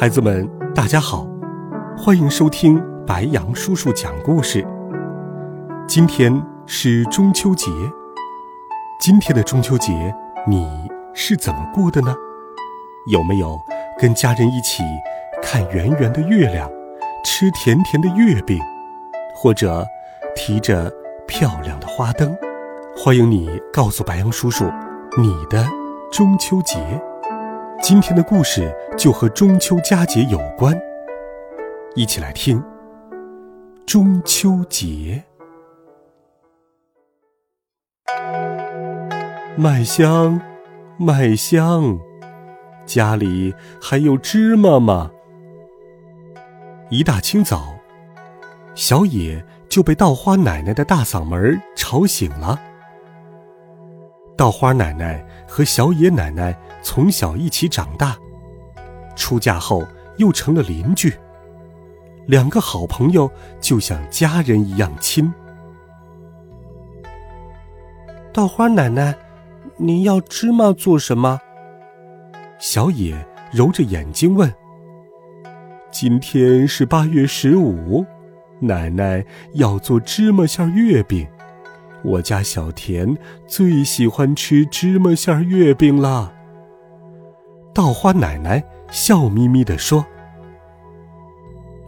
孩子们，大家好，欢迎收听白羊叔叔讲故事。今天是中秋节，今天的中秋节你是怎么过的呢？有没有跟家人一起看圆圆的月亮，吃甜甜的月饼，或者提着漂亮的花灯？欢迎你告诉白羊叔叔你的中秋节。今天的故事就和中秋佳节有关，一起来听。中秋节，麦香，麦香，家里还有芝麻吗？一大清早，小野就被稻花奶奶的大嗓门吵醒了。稻花奶奶和小野奶奶从小一起长大，出嫁后又成了邻居。两个好朋友就像家人一样亲。稻花奶奶，您要芝麻做什么？小野揉着眼睛问。今天是八月十五，奶奶要做芝麻馅月饼。我家小田最喜欢吃芝麻馅月饼了。稻花奶奶笑眯眯地说：“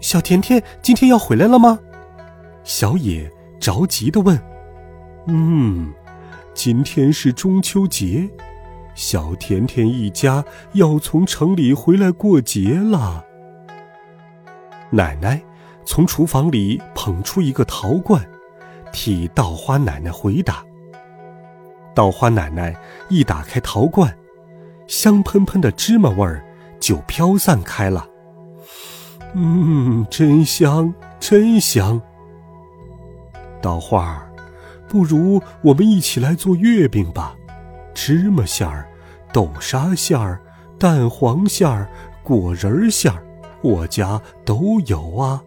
小甜甜今天要回来了吗？”小野着急地问。“嗯，今天是中秋节，小甜甜一家要从城里回来过节了。”奶奶从厨房里捧出一个陶罐。替稻花奶奶回答。稻花奶奶一打开陶罐，香喷喷的芝麻味儿就飘散开了。嗯，真香，真香。稻花儿，不如我们一起来做月饼吧，芝麻馅儿、豆沙馅儿、蛋黄馅儿、果仁馅儿，我家都有啊。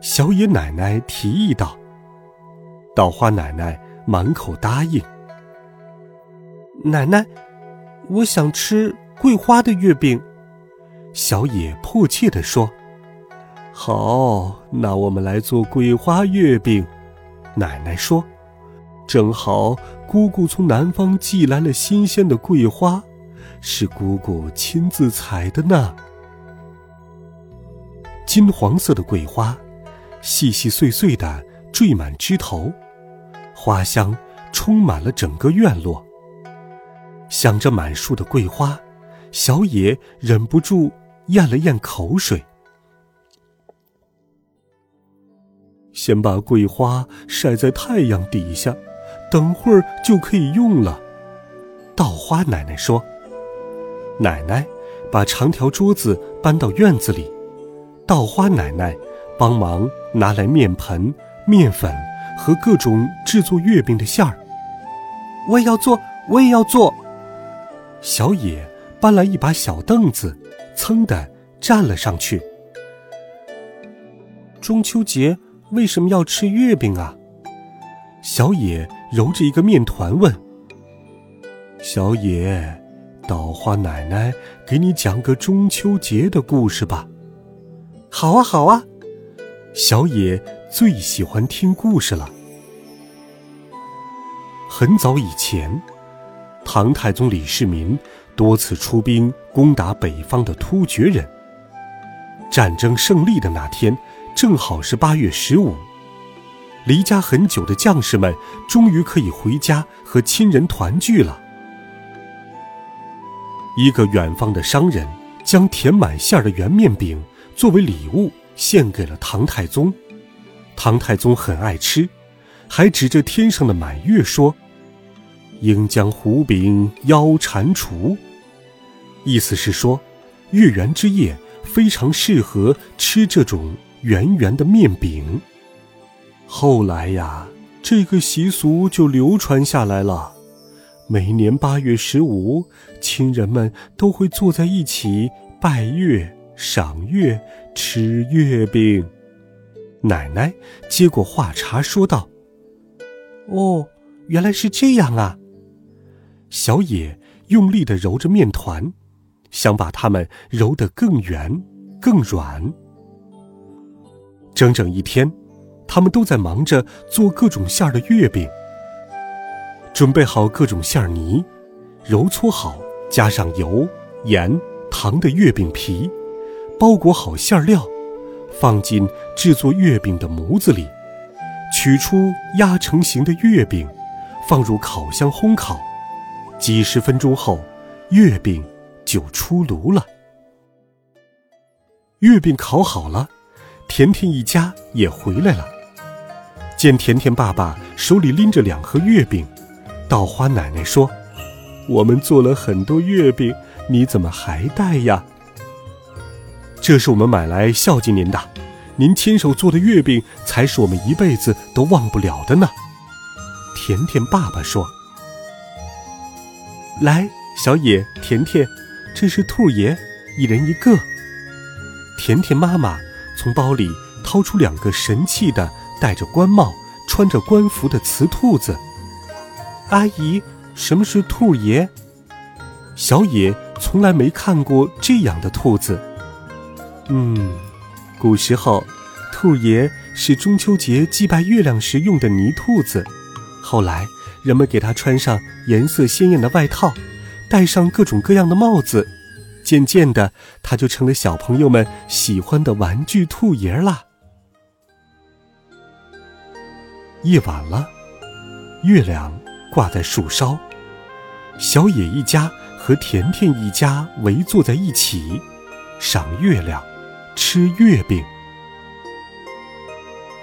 小野奶奶提议道。稻花奶奶满口答应。奶奶，我想吃桂花的月饼。小野迫切地说：“好，那我们来做桂花月饼。”奶奶说：“正好姑姑从南方寄来了新鲜的桂花，是姑姑亲自采的呢。金黄色的桂花，细细碎碎的缀满枝头。”花香充满了整个院落。想着满树的桂花，小野忍不住咽了咽口水。先把桂花晒在太阳底下，等会儿就可以用了。稻花奶奶说：“奶奶把长条桌子搬到院子里，稻花奶奶帮忙拿来面盆、面粉。”和各种制作月饼的馅儿，我也要做，我也要做。小野搬来一把小凳子，噌的站了上去。中秋节为什么要吃月饼啊？小野揉着一个面团问。小野，稻花奶奶给你讲个中秋节的故事吧。好啊，好啊。小野。最喜欢听故事了。很早以前，唐太宗李世民多次出兵攻打北方的突厥人。战争胜利的那天，正好是八月十五，离家很久的将士们终于可以回家和亲人团聚了。一个远方的商人将填满馅儿的圆面饼作为礼物献给了唐太宗。唐太宗很爱吃，还指着天上的满月说：“应将胡饼邀蟾蜍。”意思是说，月圆之夜非常适合吃这种圆圆的面饼。后来呀，这个习俗就流传下来了。每年八月十五，亲人们都会坐在一起拜月、赏月、吃月饼。奶奶接过话茬说道：“哦，原来是这样啊。”小野用力的揉着面团，想把它们揉得更圆、更软。整整一天，他们都在忙着做各种馅儿的月饼。准备好各种馅儿泥，揉搓好，加上油、盐、糖的月饼皮，包裹好馅料，放进制作月饼的模子里，取出压成型的月饼，放入烤箱烘烤。几十分钟后，月饼就出炉了。月饼烤好了，甜甜一家也回来了。见甜甜爸爸手里拎着两盒月饼。稻花奶奶说：“我们做了很多月饼，你怎么还带呀？”这是我们买来孝敬您的，您亲手做的月饼才是我们一辈子都忘不了的呢。”甜甜爸爸说：“来，小野、甜甜，这是兔爷，一人一个。”甜甜妈妈从包里掏出两个神气的、戴着官帽、穿着官服的瓷兔子。阿姨，什么是兔爷？小野从来没看过这样的兔子。嗯，古时候，兔爷是中秋节祭拜月亮时用的泥兔子。后来，人们给他穿上颜色鲜艳的外套，戴上各种各样的帽子，渐渐的，他就成了小朋友们喜欢的玩具兔爷了。夜晚了，月亮。挂在树梢，小野一家和甜甜一家围坐在一起，赏月亮，吃月饼。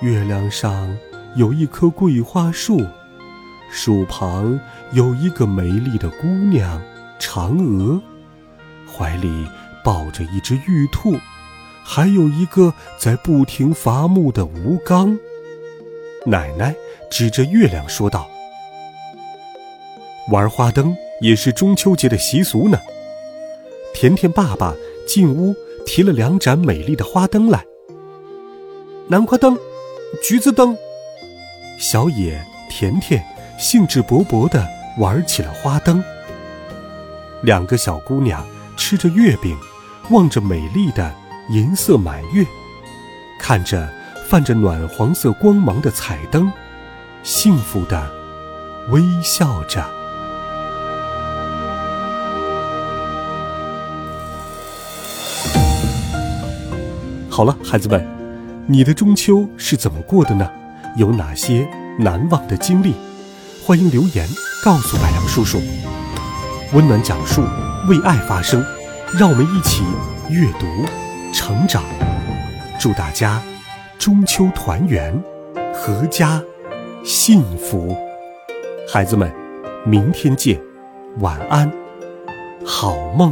月亮上有一棵桂花树，树旁有一个美丽的姑娘嫦娥，怀里抱着一只玉兔，还有一个在不停伐木的吴刚。奶奶指着月亮说道。玩花灯也是中秋节的习俗呢。甜甜爸爸进屋提了两盏美丽的花灯来。南瓜灯，橘子灯。小野、甜甜兴致勃勃地玩起了花灯。两个小姑娘吃着月饼，望着美丽的银色满月，看着泛着暖黄色光芒的彩灯，幸福地微笑着。好了，孩子们，你的中秋是怎么过的呢？有哪些难忘的经历？欢迎留言告诉白杨叔叔。温暖讲述，为爱发声，让我们一起阅读、成长。祝大家中秋团圆，阖家幸福。孩子们，明天见，晚安，好梦。